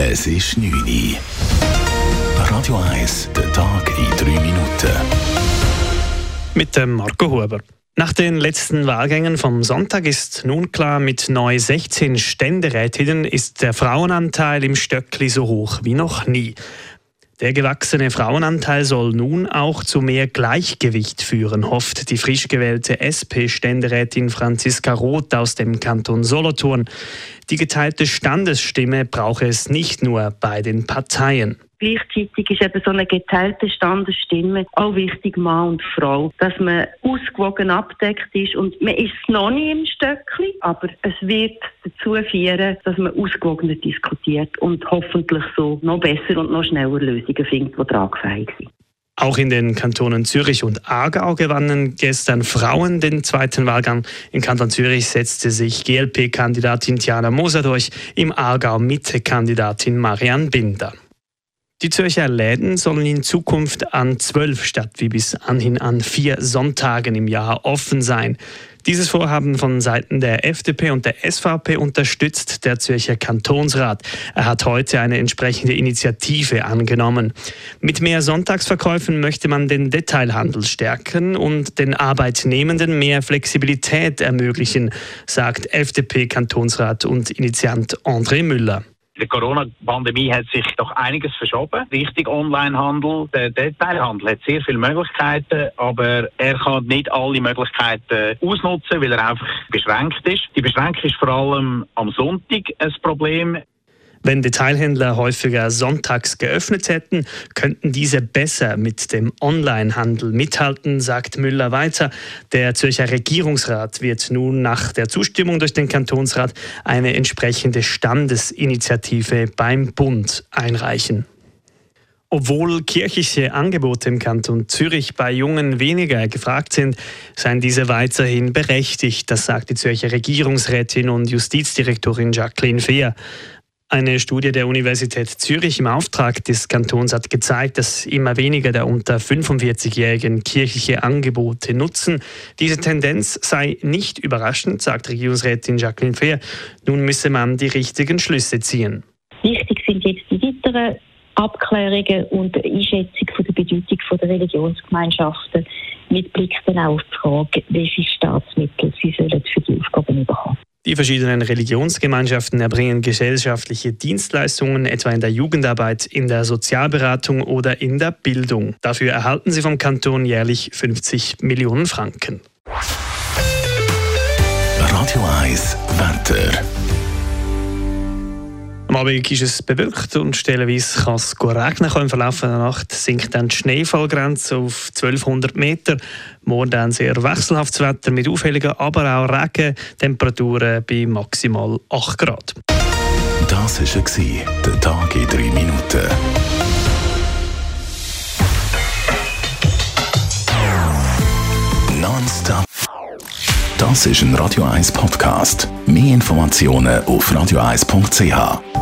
Es ist 9 Uhr. Radio 1, der Tag in 3 Minuten. Mit dem Marco Huber. Nach den letzten Wahlgängen vom Sonntag ist nun klar, mit neu 16 Ständerätinnen ist der Frauenanteil im Stöckli so hoch wie noch nie. Der gewachsene Frauenanteil soll nun auch zu mehr Gleichgewicht führen, hofft die frisch gewählte SP-Ständerätin Franziska Roth aus dem Kanton Solothurn. Die geteilte Standesstimme brauche es nicht nur bei den Parteien. Gleichzeitig ist eben so eine geteilte Standesstimme auch wichtig, Mann und Frau, dass man ausgewogen abdeckt ist und man ist noch nie im Stöckli, aber es wird dazu führen, dass man ausgewogener diskutiert und hoffentlich so noch besser und noch schneller Lösungen findet, die tragfähig sind. Auch in den Kantonen Zürich und Aargau gewannen gestern Frauen den zweiten Wahlgang. Im Kanton Zürich setzte sich GLP-Kandidatin Tiana Moser durch, im Aargau Mitte-Kandidatin Marianne Binder. Die Zürcher Läden sollen in Zukunft an zwölf statt wie bis anhin an vier Sonntagen im Jahr offen sein. Dieses Vorhaben von Seiten der FDP und der SVP unterstützt der Zürcher Kantonsrat. Er hat heute eine entsprechende Initiative angenommen. Mit mehr Sonntagsverkäufen möchte man den Detailhandel stärken und den Arbeitnehmenden mehr Flexibilität ermöglichen, sagt FDP-Kantonsrat und Initiant André Müller. Der Corona-Pandemie hat sich doch einiges verschoben. Richtig Onlinehandel, der Detailhandel hat sehr viele Möglichkeiten, aber er kann nicht alle Möglichkeiten ausnutzen, weil er einfach beschränkt ist. Die Beschränkung ist vor allem am Sonntag ein Problem. Wenn Detailhändler häufiger sonntags geöffnet hätten, könnten diese besser mit dem Onlinehandel mithalten, sagt Müller weiter. Der Zürcher Regierungsrat wird nun nach der Zustimmung durch den Kantonsrat eine entsprechende Standesinitiative beim Bund einreichen. Obwohl kirchliche Angebote im Kanton Zürich bei Jungen weniger gefragt sind, seien diese weiterhin berechtigt, das sagt die Zürcher Regierungsrätin und Justizdirektorin Jacqueline Fehr. Eine Studie der Universität Zürich im Auftrag des Kantons hat gezeigt, dass immer weniger der unter 45-Jährigen kirchliche Angebote nutzen. Diese Tendenz sei nicht überraschend, sagt Regierungsrätin Jacqueline Fehr. Nun müsse man die richtigen Schlüsse ziehen. Wichtig sind jetzt die weiteren Abklärungen und Einschätzung der Bedeutung der Religionsgemeinschaften mit Blick dann auf die Frage, welche Staatsmittel sie sollen für die Aufgaben bekommen. Die verschiedenen Religionsgemeinschaften erbringen gesellschaftliche Dienstleistungen, etwa in der Jugendarbeit, in der Sozialberatung oder in der Bildung. Dafür erhalten sie vom Kanton jährlich 50 Millionen Franken. Radio 1 Wetter. Abend ist es bewölkt und stellenweise kann es regnen. Im Verlauf der Nacht sinkt dann die Schneefallgrenze auf 1200 Meter. Morgen dann sehr wechselhaftes Wetter mit auffälligen, aber auch Regen. Temperaturen bei maximal 8 Grad. Das war der Tag in 3 Minuten. Nonstop. Das ist ein Radio 1 Podcast. Mehr Informationen auf radio1.ch.